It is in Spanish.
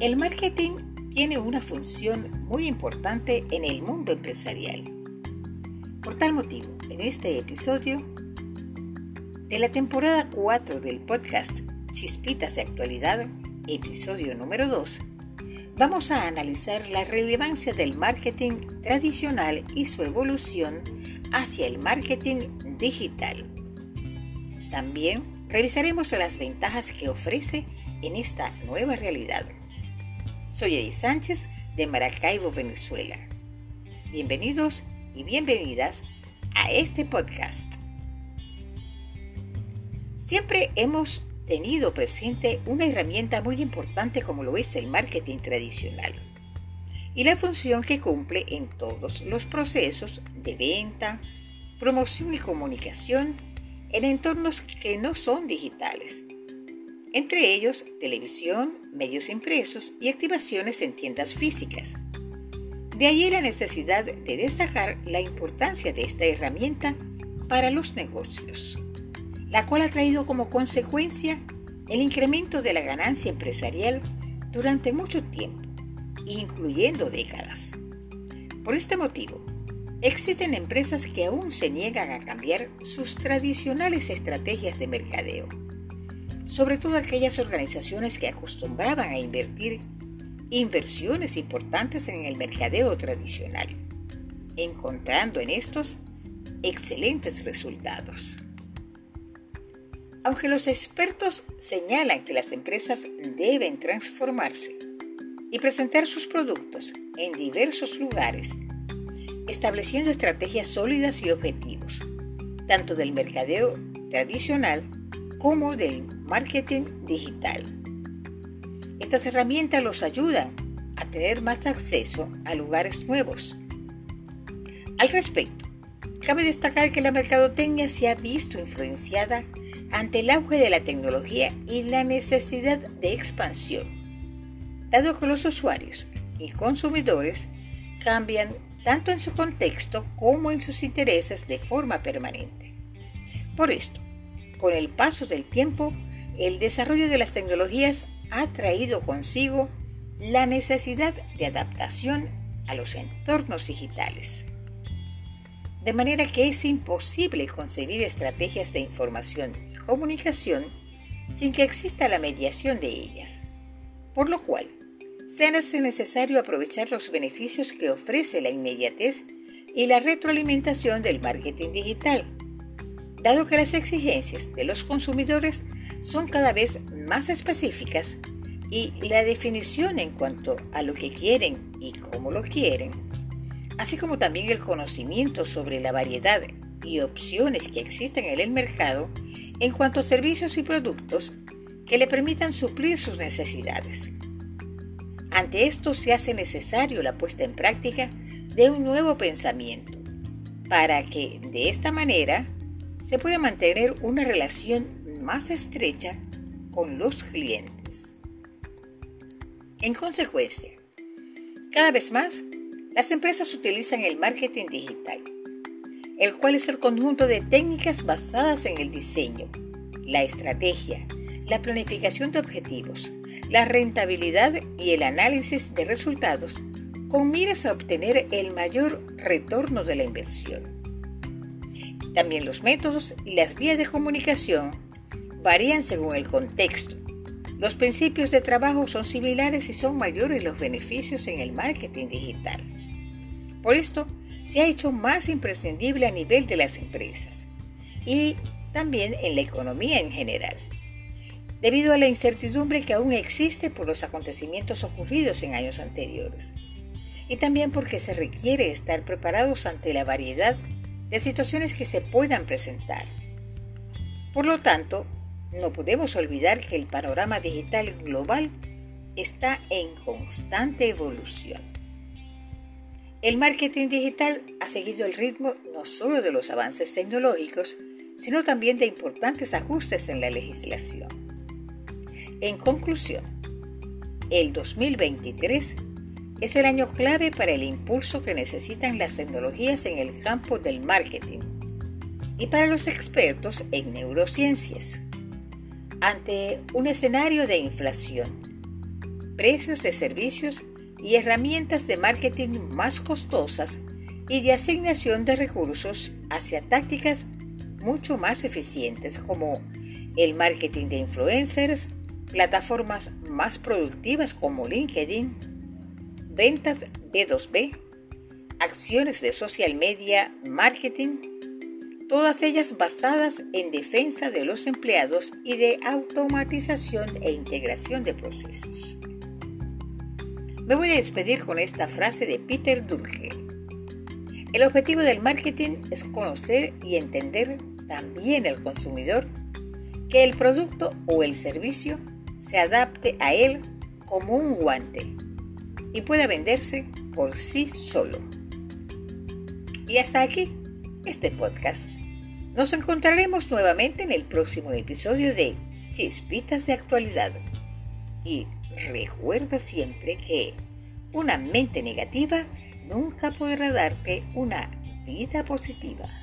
El marketing tiene una función muy importante en el mundo empresarial. Por tal motivo, en este episodio de la temporada 4 del podcast Chispitas de Actualidad, episodio número 2, vamos a analizar la relevancia del marketing tradicional y su evolución hacia el marketing digital. También revisaremos las ventajas que ofrece en esta nueva realidad. Soy Eddie Sánchez de Maracaibo, Venezuela. Bienvenidos y bienvenidas a este podcast. Siempre hemos tenido presente una herramienta muy importante como lo es el marketing tradicional y la función que cumple en todos los procesos de venta, promoción y comunicación en entornos que no son digitales entre ellos televisión, medios impresos y activaciones en tiendas físicas. De allí la necesidad de destacar la importancia de esta herramienta para los negocios, la cual ha traído como consecuencia el incremento de la ganancia empresarial durante mucho tiempo, incluyendo décadas. Por este motivo, existen empresas que aún se niegan a cambiar sus tradicionales estrategias de mercadeo sobre todo aquellas organizaciones que acostumbraban a invertir inversiones importantes en el mercadeo tradicional, encontrando en estos excelentes resultados. Aunque los expertos señalan que las empresas deben transformarse y presentar sus productos en diversos lugares, estableciendo estrategias sólidas y objetivos, tanto del mercadeo tradicional como del marketing digital. Estas herramientas los ayudan a tener más acceso a lugares nuevos. Al respecto, cabe destacar que la mercadotecnia se ha visto influenciada ante el auge de la tecnología y la necesidad de expansión, dado que los usuarios y consumidores cambian tanto en su contexto como en sus intereses de forma permanente. Por esto, con el paso del tiempo, el desarrollo de las tecnologías ha traído consigo la necesidad de adaptación a los entornos digitales. De manera que es imposible concebir estrategias de información y comunicación sin que exista la mediación de ellas, por lo cual se hace necesario aprovechar los beneficios que ofrece la inmediatez y la retroalimentación del marketing digital dado que las exigencias de los consumidores son cada vez más específicas y la definición en cuanto a lo que quieren y cómo lo quieren, así como también el conocimiento sobre la variedad y opciones que existen en el mercado en cuanto a servicios y productos que le permitan suplir sus necesidades. Ante esto se hace necesario la puesta en práctica de un nuevo pensamiento para que de esta manera se puede mantener una relación más estrecha con los clientes. En consecuencia, cada vez más, las empresas utilizan el marketing digital, el cual es el conjunto de técnicas basadas en el diseño, la estrategia, la planificación de objetivos, la rentabilidad y el análisis de resultados con miras a obtener el mayor retorno de la inversión. También los métodos y las vías de comunicación varían según el contexto. Los principios de trabajo son similares y son mayores los beneficios en el marketing digital. Por esto, se ha hecho más imprescindible a nivel de las empresas y también en la economía en general, debido a la incertidumbre que aún existe por los acontecimientos ocurridos en años anteriores, y también porque se requiere estar preparados ante la variedad de situaciones que se puedan presentar. Por lo tanto, no podemos olvidar que el panorama digital global está en constante evolución. El marketing digital ha seguido el ritmo no solo de los avances tecnológicos, sino también de importantes ajustes en la legislación. En conclusión, el 2023 es el año clave para el impulso que necesitan las tecnologías en el campo del marketing y para los expertos en neurociencias. Ante un escenario de inflación, precios de servicios y herramientas de marketing más costosas y de asignación de recursos hacia tácticas mucho más eficientes como el marketing de influencers, plataformas más productivas como LinkedIn, ventas B2B, acciones de social media, marketing, todas ellas basadas en defensa de los empleados y de automatización e integración de procesos. Me voy a despedir con esta frase de Peter Durkheim. El objetivo del marketing es conocer y entender también al consumidor que el producto o el servicio se adapte a él como un guante y pueda venderse por sí solo. Y hasta aquí este podcast. Nos encontraremos nuevamente en el próximo episodio de Chispitas de Actualidad. Y recuerda siempre que una mente negativa nunca podrá darte una vida positiva.